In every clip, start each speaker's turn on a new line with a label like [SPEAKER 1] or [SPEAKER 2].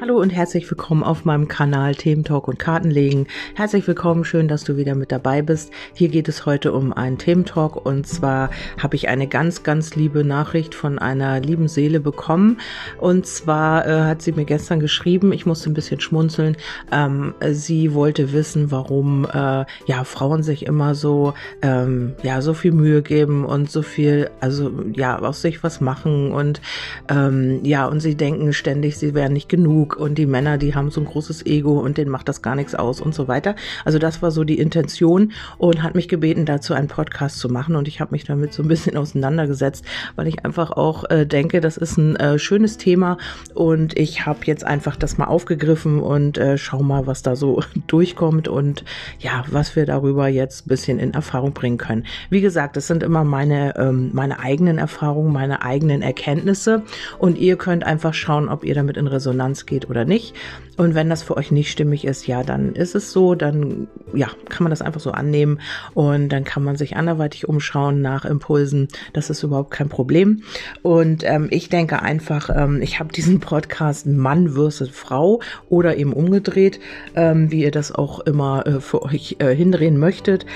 [SPEAKER 1] Hallo und herzlich willkommen auf meinem Kanal Themen Talk und Kartenlegen. Herzlich willkommen, schön, dass du wieder mit dabei bist. Hier geht es heute um einen Thementalk und zwar habe ich eine ganz, ganz liebe Nachricht von einer lieben Seele bekommen. Und zwar äh, hat sie mir gestern geschrieben, ich musste ein bisschen schmunzeln. Ähm, sie wollte wissen, warum äh, ja Frauen sich immer so ähm, ja so viel Mühe geben und so viel, also ja aus sich was machen und ähm, ja und sie denken ständig, sie wären nicht genug genug und die Männer, die haben so ein großes Ego und denen macht das gar nichts aus und so weiter. Also das war so die Intention und hat mich gebeten, dazu einen Podcast zu machen und ich habe mich damit so ein bisschen auseinandergesetzt, weil ich einfach auch äh, denke, das ist ein äh, schönes Thema und ich habe jetzt einfach das mal aufgegriffen und äh, schau mal, was da so durchkommt und ja, was wir darüber jetzt ein bisschen in Erfahrung bringen können. Wie gesagt, das sind immer meine, ähm, meine eigenen Erfahrungen, meine eigenen Erkenntnisse und ihr könnt einfach schauen, ob ihr damit in Resonanz geht oder nicht. Und wenn das für euch nicht stimmig ist, ja, dann ist es so, dann ja, kann man das einfach so annehmen und dann kann man sich anderweitig umschauen nach Impulsen. Das ist überhaupt kein Problem. Und ähm, ich denke einfach, ähm, ich habe diesen Podcast Mann versus Frau oder eben umgedreht, ähm, wie ihr das auch immer äh, für euch äh, hindrehen möchtet.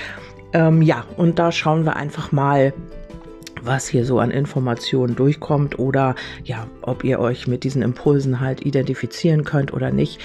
[SPEAKER 1] Ähm, ja, und da schauen wir einfach mal, was hier so an Informationen durchkommt oder ja, ob ihr euch mit diesen Impulsen halt identifizieren könnt oder nicht.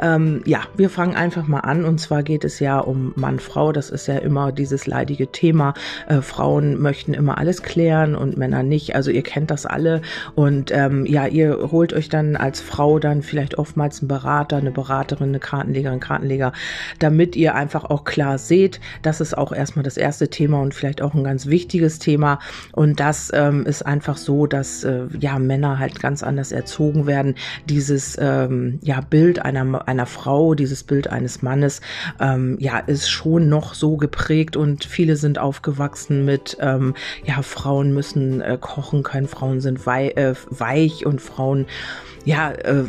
[SPEAKER 1] Ähm, ja, wir fangen einfach mal an und zwar geht es ja um Mann-Frau. Das ist ja immer dieses leidige Thema. Äh, Frauen möchten immer alles klären und Männer nicht. Also ihr kennt das alle und ähm, ja, ihr holt euch dann als Frau dann vielleicht oftmals einen Berater, eine Beraterin, eine Kartenlegerin, Kartenleger, damit ihr einfach auch klar seht, das ist auch erstmal das erste Thema und vielleicht auch ein ganz wichtiges Thema. Und das ähm, ist einfach so, dass äh, ja Männer halt ganz anders erzogen werden. Dieses ähm, ja Bild einer einer Frau, dieses Bild eines Mannes, ähm, ja ist schon noch so geprägt und viele sind aufgewachsen mit ähm, ja Frauen müssen äh, kochen können, Frauen sind wei äh, weich und Frauen ja, äh,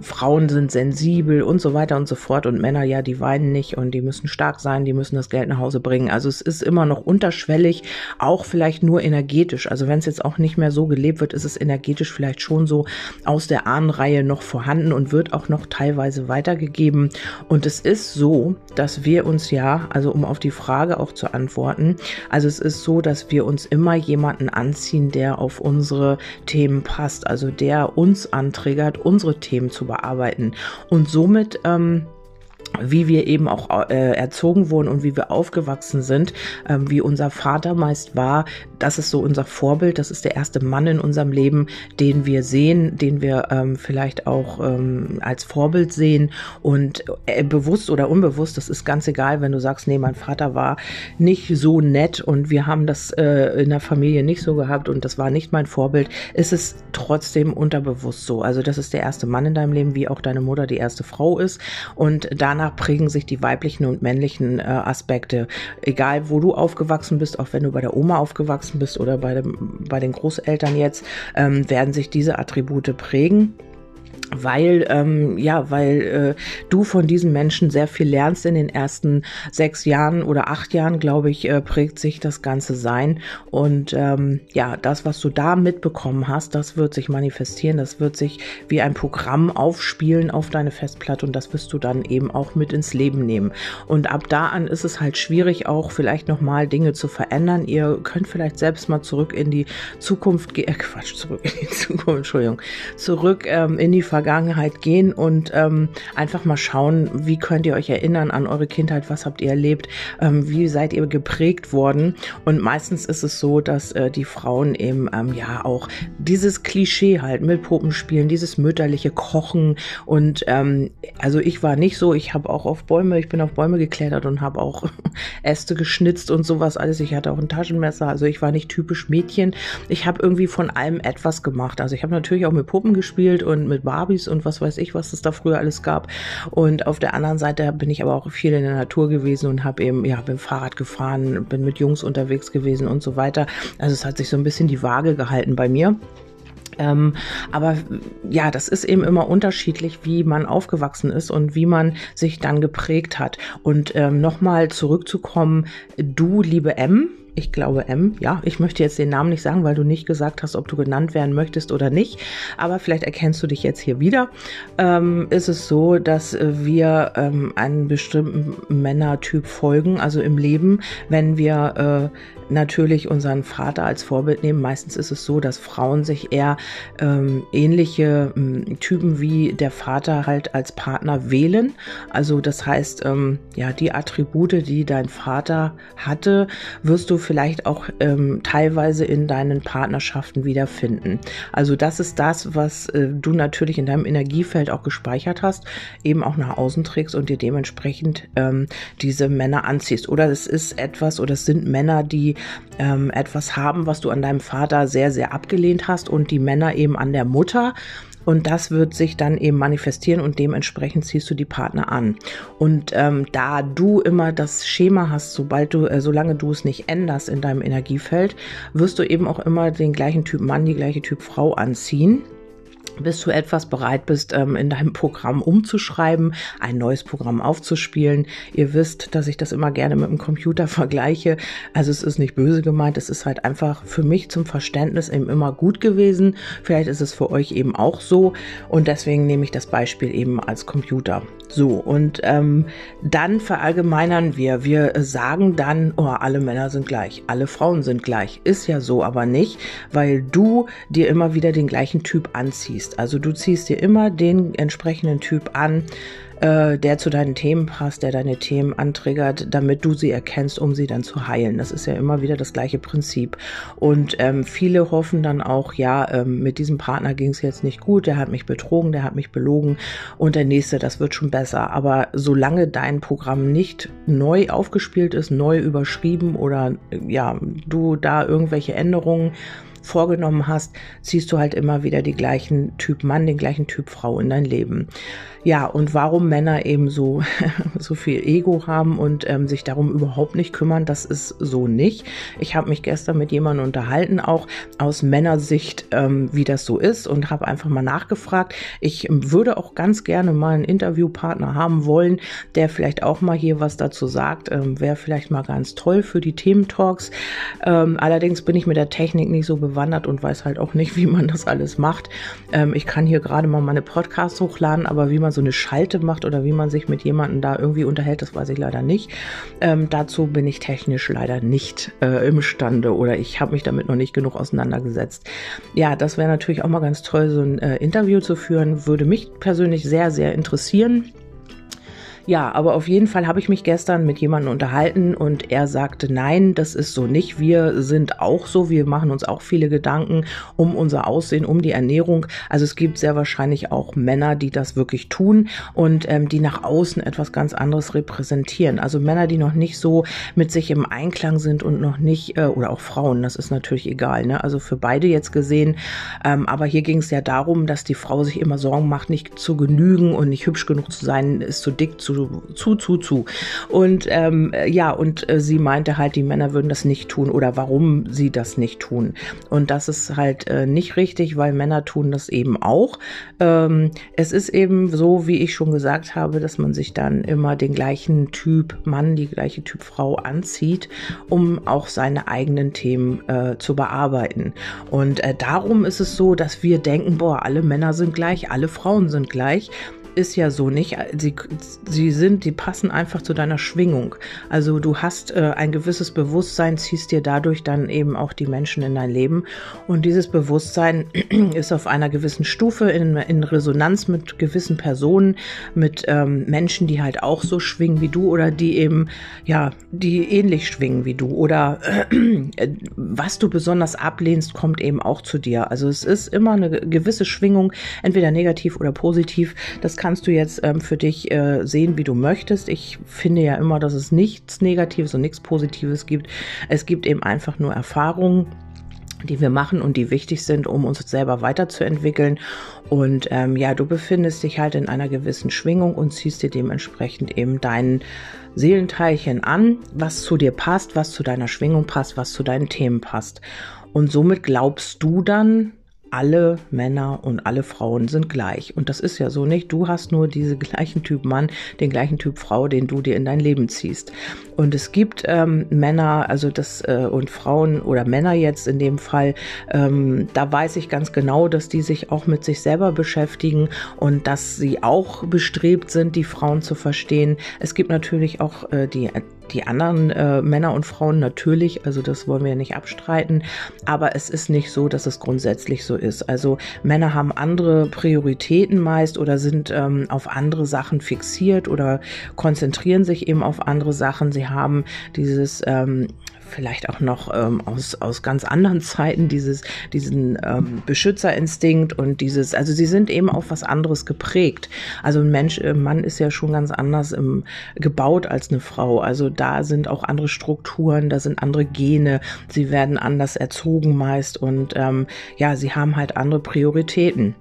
[SPEAKER 1] Frauen sind sensibel und so weiter und so fort und Männer, ja, die weinen nicht und die müssen stark sein, die müssen das Geld nach Hause bringen. Also es ist immer noch unterschwellig, auch vielleicht nur energetisch. Also wenn es jetzt auch nicht mehr so gelebt wird, ist es energetisch vielleicht schon so aus der Ahnenreihe noch vorhanden und wird auch noch teilweise weitergegeben. Und es ist so, dass wir uns ja, also um auf die Frage auch zu antworten, also es ist so, dass wir uns immer jemanden anziehen, der auf unsere Themen passt, also der uns anträgt triggert, unsere Themen zu bearbeiten. Und somit ähm, wie wir eben auch äh, erzogen wurden und wie wir aufgewachsen sind, ähm, wie unser Vater meist war, das ist so unser Vorbild, das ist der erste Mann in unserem Leben, den wir sehen, den wir ähm, vielleicht auch ähm, als Vorbild sehen. Und äh, bewusst oder unbewusst, das ist ganz egal, wenn du sagst, nee, mein Vater war nicht so nett und wir haben das äh, in der Familie nicht so gehabt und das war nicht mein Vorbild, ist es trotzdem unterbewusst so. Also das ist der erste Mann in deinem Leben, wie auch deine Mutter die erste Frau ist. Und danach prägen sich die weiblichen und männlichen äh, Aspekte. Egal, wo du aufgewachsen bist, auch wenn du bei der Oma aufgewachsen bist oder bei, dem, bei den Großeltern jetzt, ähm, werden sich diese Attribute prägen weil ähm, ja, weil äh, du von diesen Menschen sehr viel lernst in den ersten sechs Jahren oder acht Jahren, glaube ich, äh, prägt sich das ganze Sein und ähm, ja, das, was du da mitbekommen hast, das wird sich manifestieren, das wird sich wie ein Programm aufspielen auf deine Festplatte und das wirst du dann eben auch mit ins Leben nehmen. Und ab da an ist es halt schwierig, auch vielleicht noch mal Dinge zu verändern. Ihr könnt vielleicht selbst mal zurück in die Zukunft gehen, äh, Quatsch, zurück in die Zukunft, Entschuldigung, zurück ähm, in die Vergangenheit gehen und ähm, einfach mal schauen, wie könnt ihr euch erinnern an eure Kindheit, was habt ihr erlebt, ähm, wie seid ihr geprägt worden. Und meistens ist es so, dass äh, die Frauen eben ähm, ja auch dieses Klischee halt mit Puppenspielen, dieses mütterliche Kochen und ähm, also ich war nicht so, ich habe auch auf Bäume, ich bin auf Bäume geklettert und habe auch Äste geschnitzt und sowas alles. Ich hatte auch ein Taschenmesser, also ich war nicht typisch Mädchen. Ich habe irgendwie von allem etwas gemacht. Also ich habe natürlich auch mit Puppen gespielt und mit Barbie Barbies und was weiß ich, was es da früher alles gab. Und auf der anderen Seite bin ich aber auch viel in der Natur gewesen und habe eben, ja, bin Fahrrad gefahren, bin mit Jungs unterwegs gewesen und so weiter. Also es hat sich so ein bisschen die Waage gehalten bei mir. Ähm, aber ja, das ist eben immer unterschiedlich, wie man aufgewachsen ist und wie man sich dann geprägt hat. Und ähm, nochmal zurückzukommen, du, liebe M, ich glaube M, ja, ich möchte jetzt den Namen nicht sagen, weil du nicht gesagt hast, ob du genannt werden möchtest oder nicht, aber vielleicht erkennst du dich jetzt hier wieder, ähm, ist es so, dass wir ähm, einen bestimmten Männertyp folgen, also im Leben, wenn wir äh, natürlich unseren Vater als Vorbild nehmen. Meistens ist es so, dass Frauen sich eher ähm, ähnliche ähm, Typen wie der Vater halt als Partner wählen. Also das heißt, ähm, ja, die Attribute, die dein Vater hatte, wirst du vielleicht auch ähm, teilweise in deinen Partnerschaften wiederfinden. Also das ist das, was äh, du natürlich in deinem Energiefeld auch gespeichert hast, eben auch nach außen trägst und dir dementsprechend ähm, diese Männer anziehst. Oder es ist etwas oder es sind Männer, die ähm, etwas haben, was du an deinem Vater sehr, sehr abgelehnt hast und die Männer eben an der Mutter. Und das wird sich dann eben manifestieren und dementsprechend ziehst du die Partner an. Und ähm, da du immer das Schema hast, sobald du, äh, solange du es nicht änderst in deinem Energiefeld, wirst du eben auch immer den gleichen Typ Mann, die gleiche Typ Frau anziehen bis du etwas bereit bist, ähm, in deinem Programm umzuschreiben, ein neues Programm aufzuspielen. Ihr wisst, dass ich das immer gerne mit dem Computer vergleiche. Also es ist nicht böse gemeint, es ist halt einfach für mich zum Verständnis eben immer gut gewesen. Vielleicht ist es für euch eben auch so und deswegen nehme ich das Beispiel eben als Computer. So, und ähm, dann verallgemeinern wir. Wir sagen dann, oh, alle Männer sind gleich, alle Frauen sind gleich. Ist ja so aber nicht, weil du dir immer wieder den gleichen Typ anziehst ziehst. Also du ziehst dir immer den entsprechenden Typ an, äh, der zu deinen Themen passt, der deine Themen antriggert, damit du sie erkennst, um sie dann zu heilen. Das ist ja immer wieder das gleiche Prinzip. Und ähm, viele hoffen dann auch, ja, ähm, mit diesem Partner ging es jetzt nicht gut, der hat mich betrogen, der hat mich belogen und der nächste, das wird schon besser. Aber solange dein Programm nicht neu aufgespielt ist, neu überschrieben oder ja, du da irgendwelche Änderungen vorgenommen hast, ziehst du halt immer wieder die gleichen Typ Mann, den gleichen Typ Frau in dein Leben. Ja, und warum Männer eben so, so viel Ego haben und ähm, sich darum überhaupt nicht kümmern, das ist so nicht. Ich habe mich gestern mit jemandem unterhalten, auch aus Männersicht, ähm, wie das so ist und habe einfach mal nachgefragt. Ich ähm, würde auch ganz gerne mal einen Interviewpartner haben wollen, der vielleicht auch mal hier was dazu sagt. Ähm, Wäre vielleicht mal ganz toll für die Thementalks. Ähm, allerdings bin ich mit der Technik nicht so bewandert und weiß halt auch nicht, wie man das alles macht. Ähm, ich kann hier gerade mal meine Podcasts hochladen, aber wie man so eine Schalte macht oder wie man sich mit jemandem da irgendwie unterhält, das weiß ich leider nicht. Ähm, dazu bin ich technisch leider nicht äh, imstande oder ich habe mich damit noch nicht genug auseinandergesetzt. Ja, das wäre natürlich auch mal ganz toll, so ein äh, Interview zu führen, würde mich persönlich sehr, sehr interessieren. Ja, aber auf jeden Fall habe ich mich gestern mit jemandem unterhalten und er sagte, nein, das ist so nicht. Wir sind auch so. Wir machen uns auch viele Gedanken um unser Aussehen, um die Ernährung. Also es gibt sehr wahrscheinlich auch Männer, die das wirklich tun und ähm, die nach außen etwas ganz anderes repräsentieren. Also Männer, die noch nicht so mit sich im Einklang sind und noch nicht, äh, oder auch Frauen, das ist natürlich egal. Ne? Also für beide jetzt gesehen. Ähm, aber hier ging es ja darum, dass die Frau sich immer Sorgen macht, nicht zu genügen und nicht hübsch genug zu sein, ist zu dick, zu zu, zu, zu. Und ähm, ja, und äh, sie meinte halt, die Männer würden das nicht tun oder warum sie das nicht tun. Und das ist halt äh, nicht richtig, weil Männer tun das eben auch. Ähm, es ist eben so, wie ich schon gesagt habe, dass man sich dann immer den gleichen Typ Mann, die gleiche Typ Frau anzieht, um auch seine eigenen Themen äh, zu bearbeiten. Und äh, darum ist es so, dass wir denken, boah, alle Männer sind gleich, alle Frauen sind gleich ist ja so nicht. Sie, sie sind, die passen einfach zu deiner Schwingung. Also du hast äh, ein gewisses Bewusstsein, ziehst dir dadurch dann eben auch die Menschen in dein Leben. Und dieses Bewusstsein ist auf einer gewissen Stufe in, in Resonanz mit gewissen Personen, mit ähm, Menschen, die halt auch so schwingen wie du oder die eben, ja, die ähnlich schwingen wie du. Oder äh, was du besonders ablehnst, kommt eben auch zu dir. Also es ist immer eine gewisse Schwingung, entweder negativ oder positiv. Das kann kannst du jetzt ähm, für dich äh, sehen, wie du möchtest. Ich finde ja immer, dass es nichts Negatives und nichts Positives gibt. Es gibt eben einfach nur Erfahrungen die wir machen und die wichtig sind, um uns selber weiterzuentwickeln. Und ähm, ja, du befindest dich halt in einer gewissen Schwingung und ziehst dir dementsprechend eben deinen Seelenteilchen an, was zu dir passt, was zu deiner Schwingung passt, was zu deinen Themen passt. Und somit glaubst du dann alle Männer und alle Frauen sind gleich. Und das ist ja so nicht. Du hast nur diese gleichen Typ Mann, den gleichen Typ Frau, den du dir in dein Leben ziehst. Und es gibt ähm, Männer, also das äh, und Frauen oder Männer jetzt in dem Fall, ähm, da weiß ich ganz genau, dass die sich auch mit sich selber beschäftigen und dass sie auch bestrebt sind, die Frauen zu verstehen. Es gibt natürlich auch äh, die die anderen äh, Männer und Frauen natürlich, also das wollen wir nicht abstreiten, aber es ist nicht so, dass es grundsätzlich so ist. Also Männer haben andere Prioritäten meist oder sind ähm, auf andere Sachen fixiert oder konzentrieren sich eben auf andere Sachen. Sie haben dieses ähm, vielleicht auch noch ähm, aus, aus ganz anderen Zeiten, dieses, diesen ähm, Beschützerinstinkt und dieses, also sie sind eben auf was anderes geprägt. Also ein Mensch, ein äh, Mann ist ja schon ganz anders im, gebaut als eine Frau. Also da sind auch andere Strukturen, da sind andere Gene, sie werden anders erzogen meist und ähm, ja, sie haben halt andere Prioritäten.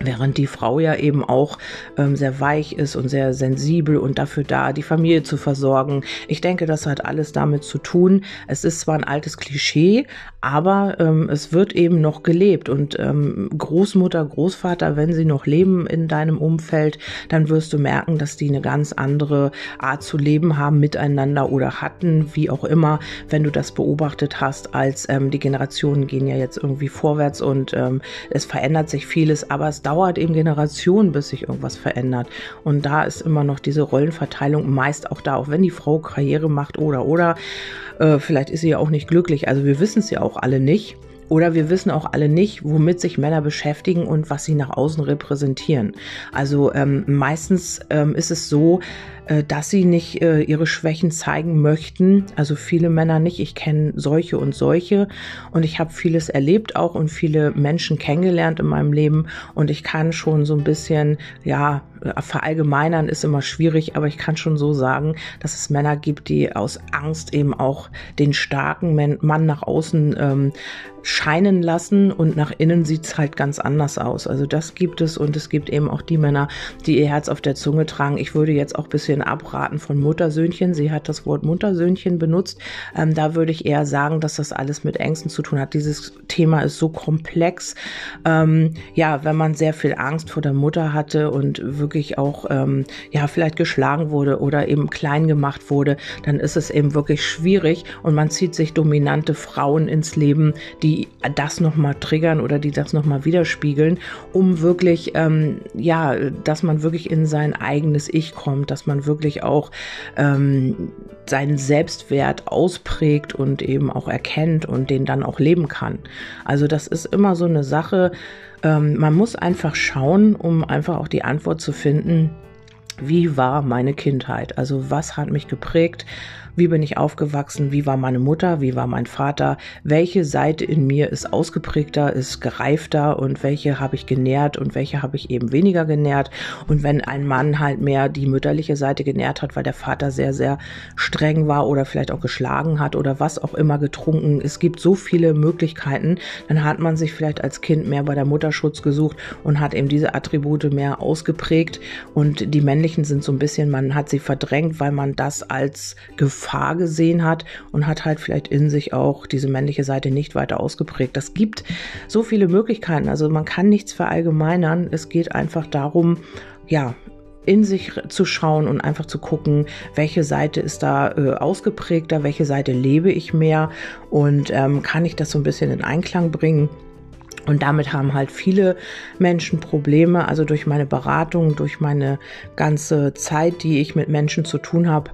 [SPEAKER 1] Während die Frau ja eben auch ähm, sehr weich ist und sehr sensibel und dafür da, die Familie zu versorgen. Ich denke, das hat alles damit zu tun. Es ist zwar ein altes Klischee, aber ähm, es wird eben noch gelebt. Und ähm, Großmutter, Großvater, wenn sie noch leben in deinem Umfeld, dann wirst du merken, dass die eine ganz andere Art zu leben haben miteinander oder hatten, wie auch immer, wenn du das beobachtet hast, als ähm, die Generationen gehen ja jetzt irgendwie vorwärts und ähm, es verändert sich vieles, aber es dauert eben Generationen, bis sich irgendwas verändert. Und da ist immer noch diese Rollenverteilung meist auch da, auch wenn die Frau Karriere macht oder oder. Äh, vielleicht ist sie ja auch nicht glücklich. Also wir wissen es ja auch alle nicht. Oder wir wissen auch alle nicht, womit sich Männer beschäftigen und was sie nach außen repräsentieren. Also ähm, meistens ähm, ist es so, dass sie nicht äh, ihre Schwächen zeigen möchten. Also viele Männer nicht. Ich kenne solche und solche und ich habe vieles erlebt auch und viele Menschen kennengelernt in meinem Leben und ich kann schon so ein bisschen, ja, verallgemeinern ist immer schwierig, aber ich kann schon so sagen, dass es Männer gibt, die aus Angst eben auch den starken Mann nach außen ähm, scheinen lassen und nach innen sieht's halt ganz anders aus. Also das gibt es und es gibt eben auch die Männer, die ihr Herz auf der Zunge tragen. Ich würde jetzt auch ein bisschen abraten von Muttersöhnchen. Sie hat das Wort Muttersöhnchen benutzt. Ähm, da würde ich eher sagen, dass das alles mit Ängsten zu tun hat. Dieses Thema ist so komplex. Ähm, ja, wenn man sehr viel Angst vor der Mutter hatte und wirklich auch ähm, ja vielleicht geschlagen wurde oder eben klein gemacht wurde, dann ist es eben wirklich schwierig und man zieht sich dominante Frauen ins Leben, die das nochmal triggern oder die das nochmal widerspiegeln, um wirklich ähm, ja, dass man wirklich in sein eigenes Ich kommt, dass man wirklich auch ähm, seinen Selbstwert ausprägt und eben auch erkennt und den dann auch leben kann. Also das ist immer so eine Sache, ähm, man muss einfach schauen, um einfach auch die Antwort zu finden, wie war meine Kindheit? Also was hat mich geprägt? Wie bin ich aufgewachsen? Wie war meine Mutter? Wie war mein Vater? Welche Seite in mir ist ausgeprägter, ist gereifter und welche habe ich genährt und welche habe ich eben weniger genährt? Und wenn ein Mann halt mehr die mütterliche Seite genährt hat, weil der Vater sehr, sehr streng war oder vielleicht auch geschlagen hat oder was auch immer getrunken, es gibt so viele Möglichkeiten, dann hat man sich vielleicht als Kind mehr bei der Mutterschutz gesucht und hat eben diese Attribute mehr ausgeprägt und die männlichen sind so ein bisschen, man hat sie verdrängt, weil man das als Gefahr Gefahr gesehen hat und hat halt vielleicht in sich auch diese männliche Seite nicht weiter ausgeprägt. Das gibt so viele Möglichkeiten. Also man kann nichts verallgemeinern. Es geht einfach darum, ja, in sich zu schauen und einfach zu gucken, welche Seite ist da äh, ausgeprägter, welche Seite lebe ich mehr und ähm, kann ich das so ein bisschen in Einklang bringen. Und damit haben halt viele Menschen Probleme. Also durch meine Beratung, durch meine ganze Zeit, die ich mit Menschen zu tun habe,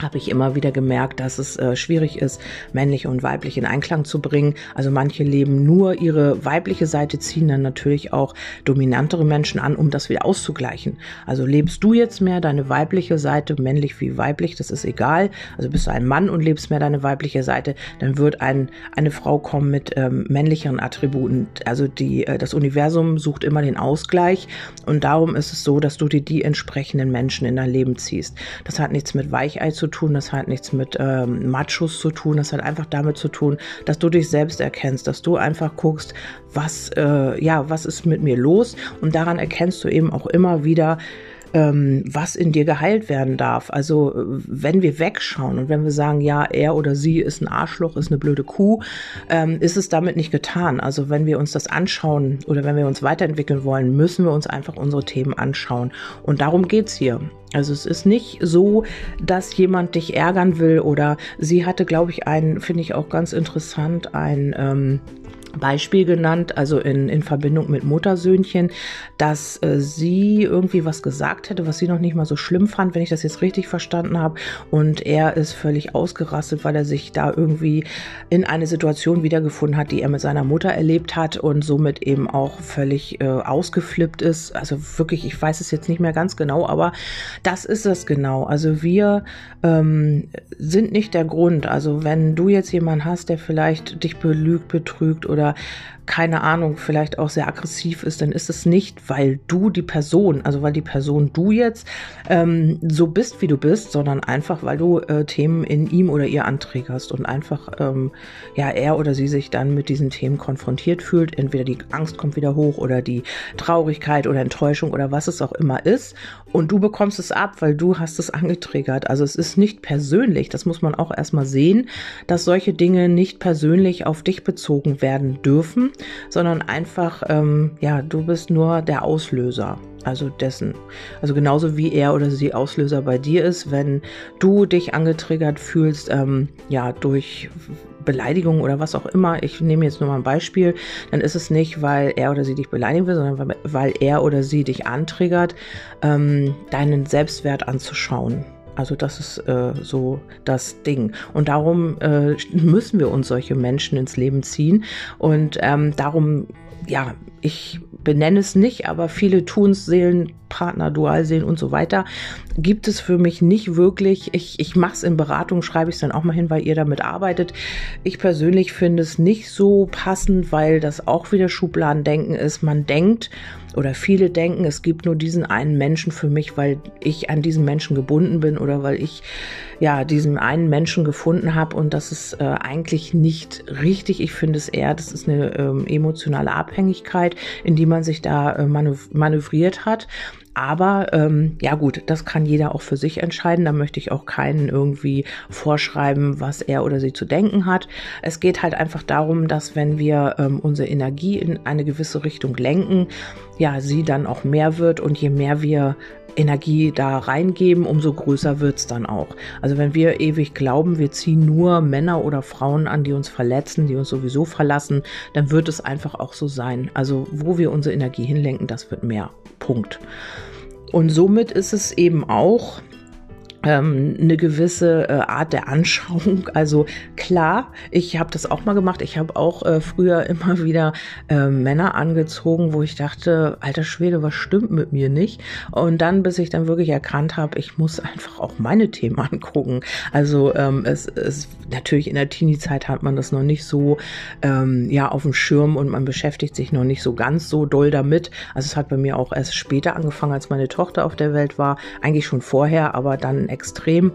[SPEAKER 1] habe ich immer wieder gemerkt, dass es äh, schwierig ist, männlich und weiblich in Einklang zu bringen. Also manche leben nur ihre weibliche Seite, ziehen dann natürlich auch dominantere Menschen an, um das wieder auszugleichen. Also lebst du jetzt mehr deine weibliche Seite, männlich wie weiblich, das ist egal. Also bist du ein Mann und lebst mehr deine weibliche Seite, dann wird ein, eine Frau kommen mit ähm, männlicheren Attributen. Also die, äh, das Universum sucht immer den Ausgleich und darum ist es so, dass du dir die entsprechenden Menschen in dein Leben ziehst. Das hat nichts mit Weichei zu tun, das hat nichts mit ähm, Machos zu tun, das hat einfach damit zu tun, dass du dich selbst erkennst, dass du einfach guckst, was, äh, ja, was ist mit mir los? Und daran erkennst du eben auch immer wieder, ähm, was in dir geheilt werden darf. Also wenn wir wegschauen und wenn wir sagen, ja, er oder sie ist ein Arschloch, ist eine blöde Kuh, ähm, ist es damit nicht getan. Also wenn wir uns das anschauen oder wenn wir uns weiterentwickeln wollen, müssen wir uns einfach unsere Themen anschauen. Und darum geht's hier. Also es ist nicht so, dass jemand dich ärgern will oder sie hatte, glaube ich, einen, finde ich auch ganz interessant, ein ähm, Beispiel genannt, also in, in Verbindung mit Muttersöhnchen, dass äh, sie irgendwie was gesagt hätte, was sie noch nicht mal so schlimm fand, wenn ich das jetzt richtig verstanden habe. Und er ist völlig ausgerastet, weil er sich da irgendwie in eine Situation wiedergefunden hat, die er mit seiner Mutter erlebt hat und somit eben auch völlig äh, ausgeflippt ist. Also wirklich, ich weiß es jetzt nicht mehr ganz genau, aber das ist es genau. Also wir ähm, sind nicht der Grund. Also wenn du jetzt jemanden hast, der vielleicht dich belügt, betrügt oder oder keine Ahnung, vielleicht auch sehr aggressiv ist, dann ist es nicht, weil du die Person, also weil die Person du jetzt ähm, so bist, wie du bist, sondern einfach, weil du äh, Themen in ihm oder ihr anträgerst und einfach, ähm, ja, er oder sie sich dann mit diesen Themen konfrontiert fühlt. Entweder die Angst kommt wieder hoch oder die Traurigkeit oder Enttäuschung oder was es auch immer ist. Und du bekommst es ab, weil du hast es angetriggert. Also es ist nicht persönlich, das muss man auch erstmal sehen, dass solche Dinge nicht persönlich auf dich bezogen werden dürfen sondern einfach, ähm, ja, du bist nur der Auslöser. Also dessen. Also genauso wie er oder sie Auslöser bei dir ist, wenn du dich angetriggert fühlst, ähm, ja, durch Beleidigung oder was auch immer, ich nehme jetzt nur mal ein Beispiel, dann ist es nicht, weil er oder sie dich beleidigen will, sondern weil er oder sie dich antriggert, ähm, deinen Selbstwert anzuschauen. Also das ist äh, so das Ding. Und darum äh, müssen wir uns solche Menschen ins Leben ziehen. Und ähm, darum, ja, ich benenne es nicht, aber viele tun es, Seelenpartner, Dualseelen und so weiter, gibt es für mich nicht wirklich. Ich, ich mache es in Beratung, schreibe ich es dann auch mal hin, weil ihr damit arbeitet. Ich persönlich finde es nicht so passend, weil das auch wieder Schubladendenken ist. Man denkt, oder viele denken, es gibt nur diesen einen Menschen für mich, weil ich an diesen Menschen gebunden bin oder weil ich ja diesen einen Menschen gefunden habe und das ist äh, eigentlich nicht richtig. Ich finde es eher, das ist eine ähm, emotionale Abhängigkeit, in die man sich da äh, manövriert hat aber ähm, ja gut, das kann jeder auch für sich entscheiden. Da möchte ich auch keinen irgendwie vorschreiben, was er oder sie zu denken hat. Es geht halt einfach darum, dass wenn wir ähm, unsere Energie in eine gewisse Richtung lenken, ja, sie dann auch mehr wird und je mehr wir Energie da reingeben, umso größer wird's dann auch. Also wenn wir ewig glauben, wir ziehen nur Männer oder Frauen an, die uns verletzen, die uns sowieso verlassen, dann wird es einfach auch so sein. Also wo wir unsere Energie hinlenken, das wird mehr. Punkt. Und somit ist es eben auch ähm, eine gewisse äh, Art der Anschauung. Also klar, ich habe das auch mal gemacht. Ich habe auch äh, früher immer wieder äh, Männer angezogen, wo ich dachte, alter Schwede, was stimmt mit mir nicht? Und dann, bis ich dann wirklich erkannt habe, ich muss einfach auch meine Themen angucken. Also ähm, es ist natürlich in der Teenie-Zeit hat man das noch nicht so ähm, ja auf dem Schirm und man beschäftigt sich noch nicht so ganz so doll damit. Also es hat bei mir auch erst später angefangen, als meine Tochter auf der Welt war. Eigentlich schon vorher, aber dann extrem.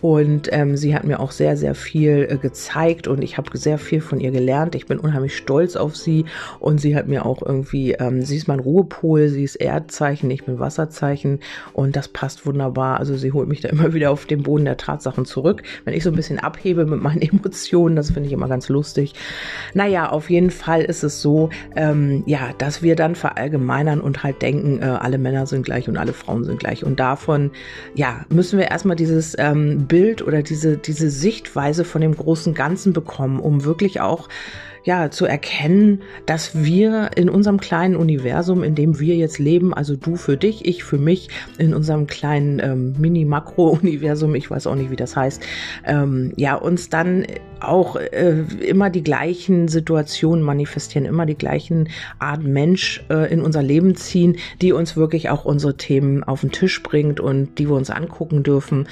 [SPEAKER 1] Und ähm, sie hat mir auch sehr, sehr viel äh, gezeigt und ich habe sehr viel von ihr gelernt. Ich bin unheimlich stolz auf sie und sie hat mir auch irgendwie, ähm, sie ist mein Ruhepol, sie ist Erdzeichen, ich bin Wasserzeichen und das passt wunderbar. Also sie holt mich da immer wieder auf den Boden der Tatsachen zurück. Wenn ich so ein bisschen abhebe mit meinen Emotionen, das finde ich immer ganz lustig. Naja, auf jeden Fall ist es so, ähm, ja, dass wir dann verallgemeinern und halt denken, äh, alle Männer sind gleich und alle Frauen sind gleich. Und davon, ja, müssen wir erstmal dieses ähm, Bild oder diese, diese Sichtweise von dem großen Ganzen bekommen, um wirklich auch ja, zu erkennen, dass wir in unserem kleinen Universum, in dem wir jetzt leben, also du für dich, ich für mich, in unserem kleinen ähm, Mini-Makro-Universum, ich weiß auch nicht, wie das heißt, ähm, ja, uns dann auch äh, immer die gleichen Situationen manifestieren, immer die gleichen Art Mensch äh, in unser Leben ziehen, die uns wirklich auch unsere Themen auf den Tisch bringt und die wir uns angucken dürfen.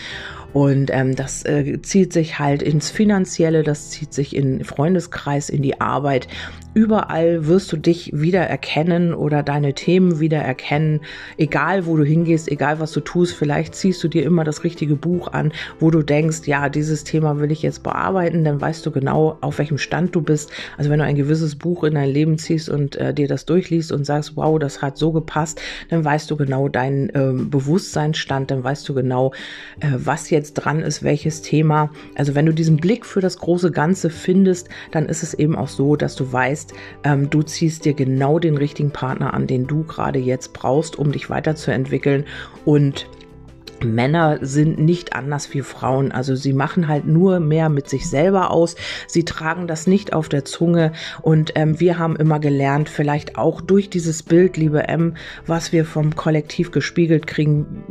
[SPEAKER 1] Und ähm, das äh, zieht sich halt ins Finanzielle, das zieht sich in Freundeskreis, in die Arbeit. Überall wirst du dich wieder erkennen oder deine Themen wieder erkennen, egal wo du hingehst, egal was du tust. Vielleicht ziehst du dir immer das richtige Buch an, wo du denkst, ja, dieses Thema will ich jetzt bearbeiten, dann weißt du genau, auf welchem Stand du bist. Also wenn du ein gewisses Buch in dein Leben ziehst und äh, dir das durchliest und sagst, wow, das hat so gepasst, dann weißt du genau deinen äh, Bewusstseinsstand, dann weißt du genau, äh, was jetzt dran ist, welches Thema. Also wenn du diesen Blick für das große Ganze findest, dann ist es eben auch so, dass du weißt, heißt, ähm, du ziehst dir genau den richtigen Partner an, den du gerade jetzt brauchst, um dich weiterzuentwickeln. Und Männer sind nicht anders wie Frauen. Also sie machen halt nur mehr mit sich selber aus. Sie tragen das nicht auf der Zunge. Und ähm, wir haben immer gelernt, vielleicht auch durch dieses Bild, liebe M, was wir vom Kollektiv gespiegelt kriegen,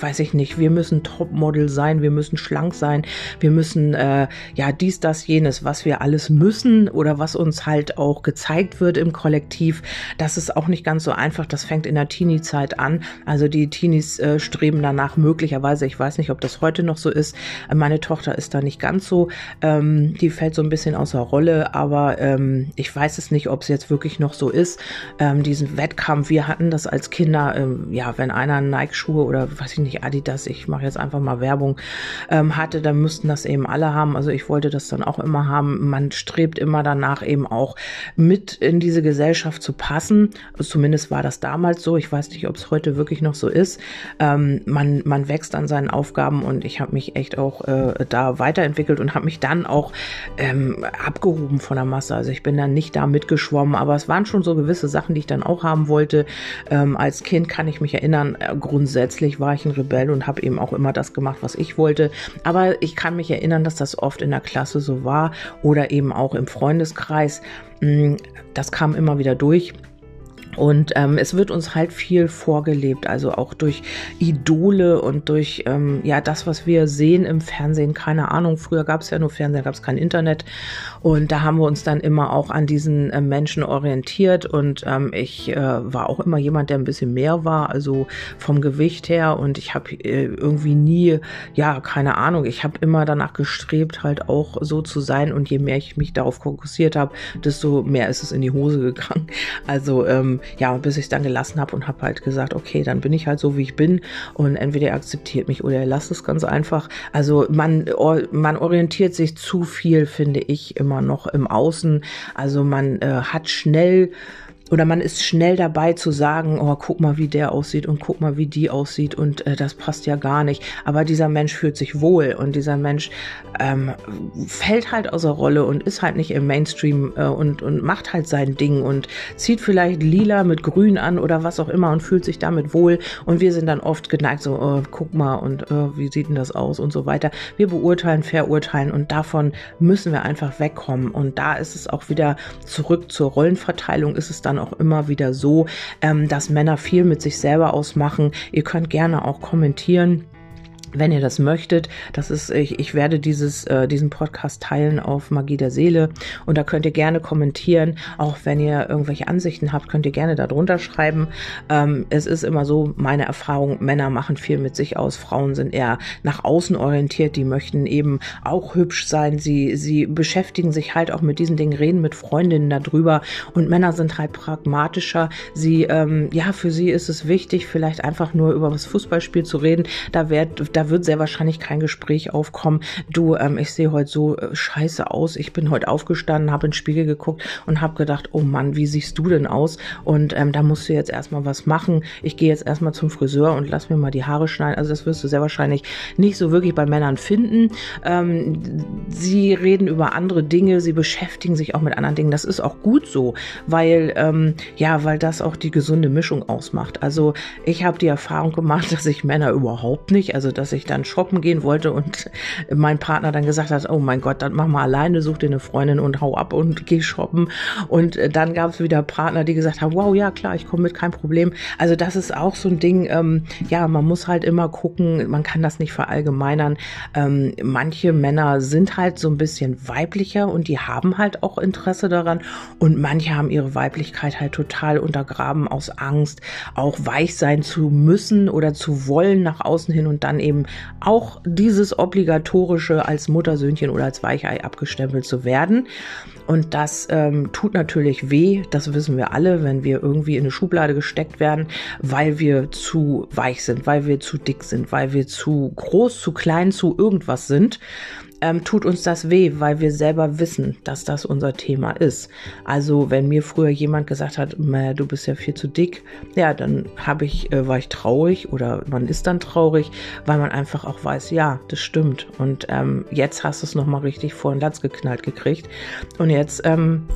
[SPEAKER 1] weiß ich nicht, wir müssen Topmodel sein, wir müssen schlank sein, wir müssen äh, ja dies, das, jenes, was wir alles müssen oder was uns halt auch gezeigt wird im Kollektiv. Das ist auch nicht ganz so einfach. Das fängt in der Teenie-Zeit an. Also die Teenies äh, streben danach möglicherweise, ich weiß nicht, ob das heute noch so ist, meine Tochter ist da nicht ganz so, ähm, die fällt so ein bisschen außer Rolle, aber ähm, ich weiß es nicht, ob es jetzt wirklich noch so ist. Ähm, diesen Wettkampf, wir hatten das als Kinder, ähm, ja, wenn einer Nike-Schuhe oder weiß ich nicht, Adidas, ich mache jetzt einfach mal Werbung, ähm, hatte, dann müssten das eben alle haben. Also ich wollte das dann auch immer haben. Man strebt immer danach eben auch mit in diese Gesellschaft zu passen. Zumindest war das damals so. Ich weiß nicht, ob es heute wirklich noch so ist. Ähm, man man wächst an seinen Aufgaben und ich habe mich echt auch äh, da weiterentwickelt und habe mich dann auch ähm, abgehoben von der Masse. Also ich bin dann nicht da mitgeschwommen, aber es waren schon so gewisse Sachen, die ich dann auch haben wollte. Ähm, als Kind kann ich mich erinnern, äh, grundsätzlich war ich ein Rebell und habe eben auch immer das gemacht, was ich wollte. Aber ich kann mich erinnern, dass das oft in der Klasse so war oder eben auch im Freundeskreis. Mm, das kam immer wieder durch. Und ähm, es wird uns halt viel vorgelebt, also auch durch Idole und durch ähm, ja das, was wir sehen im Fernsehen. Keine Ahnung, früher gab es ja nur Fernsehen, gab es kein Internet. Und da haben wir uns dann immer auch an diesen äh, Menschen orientiert. Und ähm, ich äh, war auch immer jemand, der ein bisschen mehr war, also vom Gewicht her. Und ich habe äh, irgendwie nie, ja, keine Ahnung, ich habe immer danach gestrebt, halt auch so zu sein. Und je mehr ich mich darauf fokussiert habe, desto mehr ist es in die Hose gegangen. Also ähm, ja, bis ich es dann gelassen habe und habe halt gesagt, okay, dann bin ich halt so, wie ich bin und entweder er akzeptiert mich oder er lasst es ganz einfach. Also man, man orientiert sich zu viel, finde ich, immer noch im Außen. Also man äh, hat schnell oder man ist schnell dabei zu sagen, oh, guck mal, wie der aussieht und guck mal, wie die aussieht und äh, das passt ja gar nicht. Aber dieser Mensch fühlt sich wohl und dieser Mensch ähm, fällt halt aus der Rolle und ist halt nicht im Mainstream äh, und, und macht halt sein Ding und zieht vielleicht lila mit grün an oder was auch immer und fühlt sich damit wohl. Und wir sind dann oft geneigt, so, oh, guck mal und oh, wie sieht denn das aus und so weiter. Wir beurteilen, verurteilen und davon müssen wir einfach wegkommen. Und da ist es auch wieder zurück zur Rollenverteilung, ist es dann dann auch immer wieder so, ähm, dass Männer viel mit sich selber ausmachen. Ihr könnt gerne auch kommentieren wenn ihr das möchtet, das ist, ich, ich werde dieses, äh, diesen Podcast teilen auf Magie der Seele und da könnt ihr gerne kommentieren. Auch wenn ihr irgendwelche Ansichten habt, könnt ihr gerne darunter schreiben. Ähm, es ist immer so, meine Erfahrung, Männer machen viel mit sich aus, Frauen sind eher nach außen orientiert, die möchten eben auch hübsch sein. Sie, sie beschäftigen sich halt auch mit diesen Dingen, reden mit Freundinnen darüber und Männer sind halt pragmatischer. Sie, ähm, ja, für sie ist es wichtig, vielleicht einfach nur über das Fußballspiel zu reden. Da wird, da wird sehr wahrscheinlich kein Gespräch aufkommen. Du, ähm, ich sehe heute so äh, scheiße aus. Ich bin heute aufgestanden, habe in den Spiegel geguckt und habe gedacht, oh Mann, wie siehst du denn aus? Und ähm, da musst du jetzt erstmal was machen. Ich gehe jetzt erstmal zum Friseur und lass mir mal die Haare schneiden. Also das wirst du sehr wahrscheinlich nicht so wirklich bei Männern finden. Ähm, sie reden über andere Dinge, sie beschäftigen sich auch mit anderen Dingen. Das ist auch gut so, weil ähm, ja, weil das auch die gesunde Mischung ausmacht. Also ich habe die Erfahrung gemacht, dass ich Männer überhaupt nicht, also dass ich dann shoppen gehen wollte und mein Partner dann gesagt hat, oh mein Gott, dann mach mal alleine, such dir eine Freundin und hau ab und geh shoppen. Und äh, dann gab es wieder Partner, die gesagt haben, wow, ja klar, ich komme mit, kein Problem. Also das ist auch so ein Ding, ähm, ja, man muss halt immer gucken, man kann das nicht verallgemeinern. Ähm, manche Männer sind halt so ein bisschen weiblicher und die haben halt auch Interesse daran und manche haben ihre Weiblichkeit halt total untergraben aus Angst, auch weich sein zu müssen oder zu wollen nach außen hin und dann eben eben auch dieses obligatorische als Muttersöhnchen oder als Weichei abgestempelt zu werden. Und das ähm, tut natürlich weh, das wissen wir alle, wenn wir irgendwie in eine Schublade gesteckt werden, weil wir zu weich sind, weil wir zu dick sind, weil wir zu groß, zu klein, zu irgendwas sind ähm, tut uns das weh, weil wir selber wissen, dass das unser Thema ist. Also wenn mir früher jemand gesagt hat, du bist ja viel zu dick, ja, dann habe ich, äh, war ich traurig oder man ist dann traurig, weil man einfach auch weiß, ja, das stimmt. Und ähm, jetzt hast du es nochmal richtig vor den Latz geknallt gekriegt. Und jetzt ähm,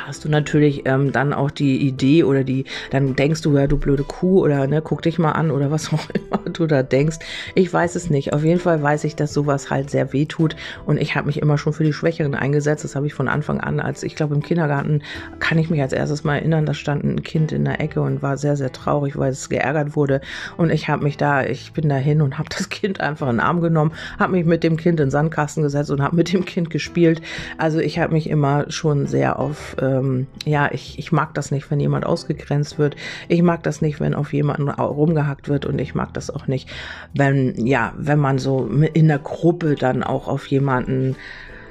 [SPEAKER 1] hast du natürlich ähm, dann auch die Idee oder die, dann denkst du, ja, du blöde Kuh oder ne, guck dich mal an oder was auch immer du da denkst. Ich weiß es nicht. Auf jeden Fall weiß ich, dass sowas halt sehr weh tut und ich habe mich immer schon für die Schwächeren eingesetzt. Das habe ich von Anfang an, als ich glaube im Kindergarten kann ich mich als erstes mal erinnern, da stand ein Kind in der Ecke und war sehr, sehr traurig, weil es geärgert wurde und ich habe mich da, ich bin da hin und habe das Kind einfach in den Arm genommen, habe mich mit dem Kind in den Sandkasten gesetzt und habe mit dem Kind gespielt. Also ich habe mich immer schon sehr auf ähm, ja, ich, ich mag das nicht, wenn jemand ausgegrenzt wird. Ich mag das nicht, wenn auf jemanden rumgehackt wird und ich mag das auch nicht, wenn, ja, wenn man so in der Gruppe dann auch auf jemanden,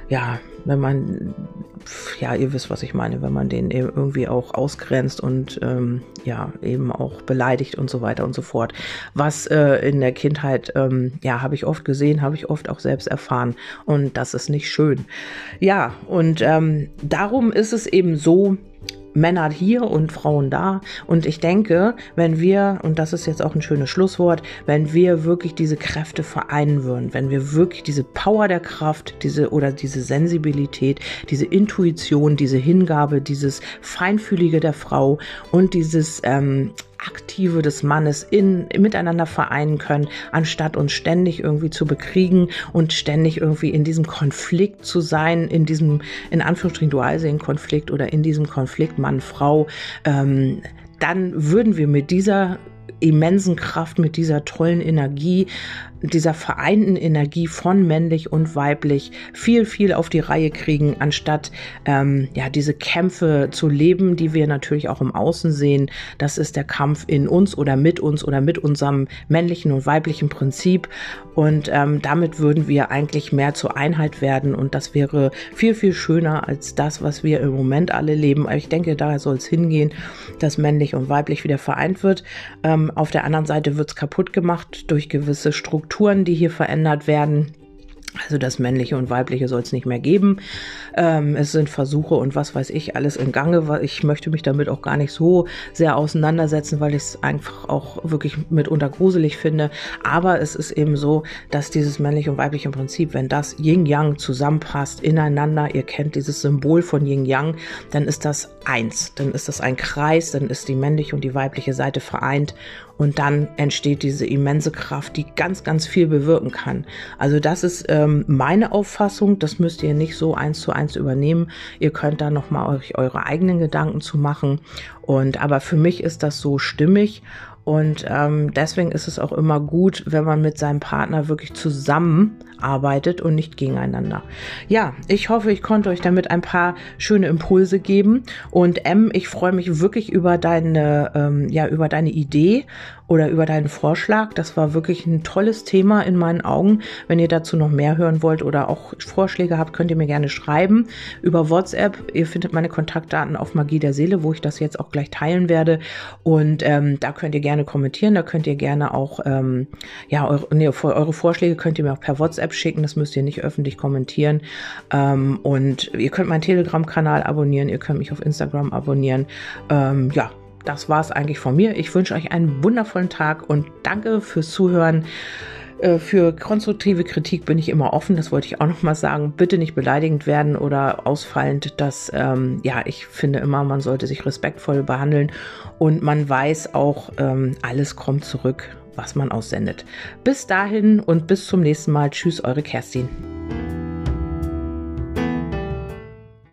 [SPEAKER 1] ja, wenn man, ja, ihr wisst, was ich meine, wenn man den irgendwie auch ausgrenzt und ähm, ja, eben auch beleidigt und so weiter und so fort. Was äh, in der Kindheit, ähm, ja, habe ich oft gesehen, habe ich oft auch selbst erfahren und das ist nicht schön. Ja, und ähm, darum ist es eben so, Männer hier und Frauen da. Und ich denke, wenn wir, und das ist jetzt auch ein schönes Schlusswort, wenn wir wirklich diese Kräfte vereinen würden, wenn wir wirklich diese Power der Kraft, diese oder diese Sensibilität, diese Intuition, diese Hingabe, dieses Feinfühlige der Frau und dieses ähm, Aktive des Mannes in, miteinander vereinen können, anstatt uns ständig irgendwie zu bekriegen und ständig irgendwie in diesem Konflikt zu sein, in diesem, in Anführungsstrichen, Dualseelen-Konflikt oder in diesem Konflikt Mann-Frau, ähm, dann würden wir mit dieser immensen Kraft, mit dieser tollen Energie, dieser vereinten Energie von männlich und weiblich viel, viel auf die Reihe kriegen, anstatt ähm, ja diese Kämpfe zu leben, die wir natürlich auch im Außen sehen. Das ist der Kampf in uns oder mit uns oder mit unserem männlichen und weiblichen Prinzip. Und ähm, damit würden wir eigentlich mehr zur Einheit werden. Und das wäre viel, viel schöner als das, was wir im Moment alle leben. Ich denke, daher soll es hingehen, dass männlich und weiblich wieder vereint wird. Ähm, auf der anderen Seite wird es kaputt gemacht durch gewisse Strukturen, die hier verändert werden. Also das männliche und weibliche soll es nicht mehr geben. Ähm, es sind Versuche und was weiß ich alles in Gange. Ich möchte mich damit auch gar nicht so sehr auseinandersetzen, weil ich es einfach auch wirklich mitunter gruselig finde. Aber es ist eben so, dass dieses männliche und weibliche Prinzip, wenn das Yin-Yang zusammenpasst ineinander, ihr kennt dieses Symbol von Yin-Yang, dann ist das eins. Dann ist das ein Kreis, dann ist die männliche und die weibliche Seite vereint und dann entsteht diese immense Kraft, die ganz, ganz viel bewirken kann. Also das ist ähm, meine Auffassung. Das müsst ihr nicht so eins zu eins übernehmen. Ihr könnt da nochmal euch eure eigenen Gedanken zu machen. Und aber für mich ist das so stimmig. Und ähm, deswegen ist es auch immer gut, wenn man mit seinem Partner wirklich zusammenarbeitet und nicht gegeneinander. Ja, ich hoffe, ich konnte euch damit ein paar schöne Impulse geben. Und M, ich freue mich wirklich über deine, ähm, ja, über deine Idee oder über deinen Vorschlag. Das war wirklich ein tolles Thema in meinen Augen. Wenn ihr dazu noch mehr hören wollt oder auch Vorschläge habt, könnt ihr mir gerne schreiben über WhatsApp. Ihr findet meine Kontaktdaten auf Magie der Seele, wo ich das jetzt auch gleich teilen werde. Und ähm, da könnt ihr gerne kommentieren. Da könnt ihr gerne auch, ähm, ja, eure, nee, eure Vorschläge könnt ihr mir auch per WhatsApp schicken. Das müsst ihr nicht öffentlich kommentieren. Ähm, und ihr könnt meinen Telegram-Kanal abonnieren. Ihr könnt mich auf Instagram abonnieren. Ähm, ja, das war es eigentlich von mir. Ich wünsche euch einen wundervollen Tag und danke fürs Zuhören. Äh, für konstruktive Kritik bin ich immer offen, das wollte ich auch nochmal sagen. Bitte nicht beleidigend werden oder ausfallend. Das, ähm, ja, ich finde immer, man sollte sich respektvoll behandeln und man weiß auch, ähm, alles kommt zurück, was man aussendet. Bis dahin und bis zum nächsten Mal. Tschüss, eure Kerstin.